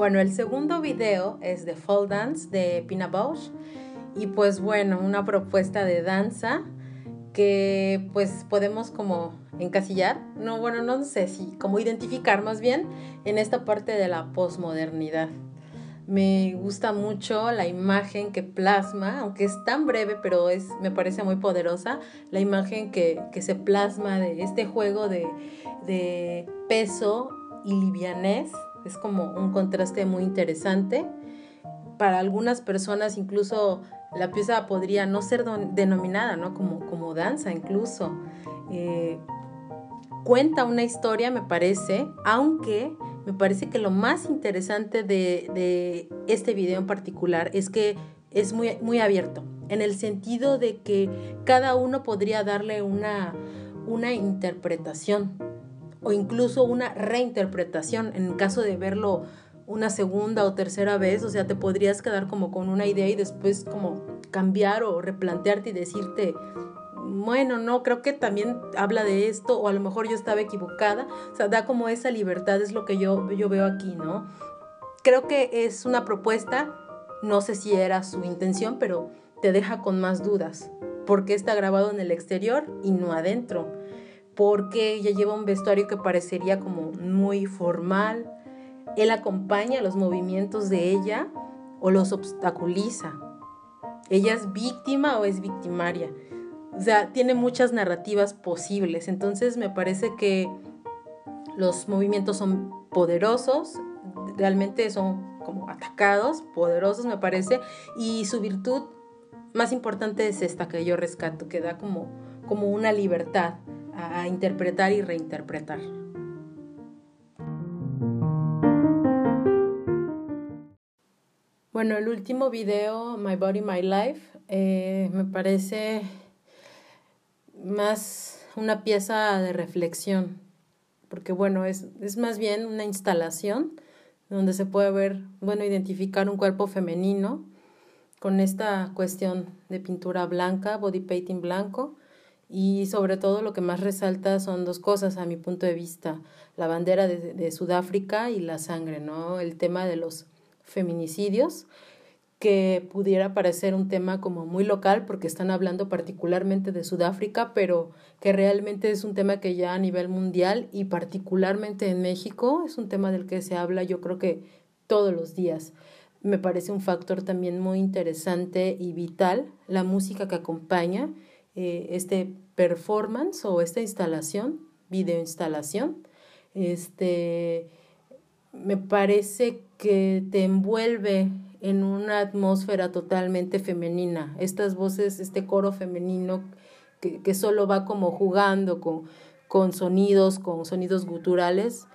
Bueno, el segundo video es de Fall Dance de Pina Bausch y pues bueno, una propuesta de danza que pues podemos como encasillar, no, bueno, no sé si, como identificar más bien en esta parte de la posmodernidad. Me gusta mucho la imagen que plasma, aunque es tan breve, pero es, me parece muy poderosa, la imagen que, se plasma de este juego de, peso y livianez. Es como un contraste muy interesante. Para algunas personas incluso la pieza podría no ser denominada ¿no? Como, como danza incluso. Eh, cuenta una historia, me parece, aunque me parece que lo más interesante de, este video en particular es que es muy, muy abierto, en el sentido de que cada uno podría darle una, una interpretación o incluso una reinterpretación en caso de verlo una segunda o tercera vez, o sea, te podrías quedar como con una idea y después como cambiar o replantearte y decirte, bueno, no, creo que también habla de esto o a lo mejor yo estaba equivocada, o sea, da como esa libertad, es lo que yo, yo veo aquí, ¿no? Creo que es una propuesta, no sé si era su intención, pero te deja con más dudas. ¿Por qué está grabado en el exterior y no adentro? Porque ella lleva un vestuario que parecería como muy formal, él acompaña los movimientos de ella o los obstaculiza. Ella es víctima o es victimaria. O sea, tiene muchas narrativas posibles. Entonces me parece que los movimientos son poderosos, realmente son como atacados, poderosos me parece, y su virtud más importante es esta que yo rescato, que da como, como una libertad a interpretar y reinterpretar. Bueno, el último video, My Body, My Life, eh, me parece más una pieza de reflexión, porque bueno, es, es más bien una instalación donde se puede ver, bueno, identificar un cuerpo femenino con esta cuestión de pintura blanca, body painting blanco, y sobre todo lo que más resalta son dos cosas a mi punto de vista, la bandera de, Sudáfrica y la sangre, ¿no? El tema de los feminicidios, que pudiera parecer un tema como muy local porque están hablando particularmente de Sudáfrica, pero que realmente es un tema que ya a nivel mundial y particularmente en México es un tema del que se habla yo creo que todos los días. Me parece un factor también muy interesante y vital la música que acompaña eh, este performance o esta instalación, videoinstalación. Este, me parece que te envuelve en una atmósfera totalmente femenina. Estas voces, este coro femenino que, que solo va como jugando con, con sonidos, con sonidos guturales.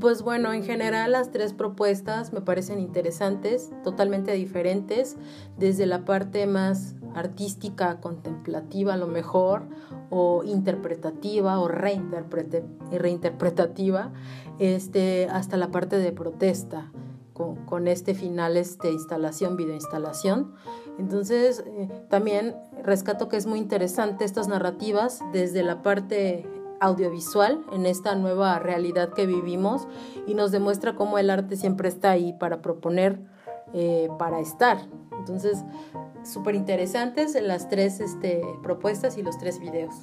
Pues bueno, en general las tres propuestas me parecen interesantes, totalmente diferentes, desde la parte más artística, contemplativa a lo mejor, o interpretativa o reinterpretativa, este, hasta la parte de protesta, con, este final, este, instalación, videoinstalación. Entonces, eh, también rescato que es muy interesante estas narrativas desde la parte audiovisual en esta nueva realidad que vivimos y nos demuestra cómo el arte siempre está ahí para proponer, eh, para estar. Entonces, súper interesantes las tres este, propuestas y los tres videos.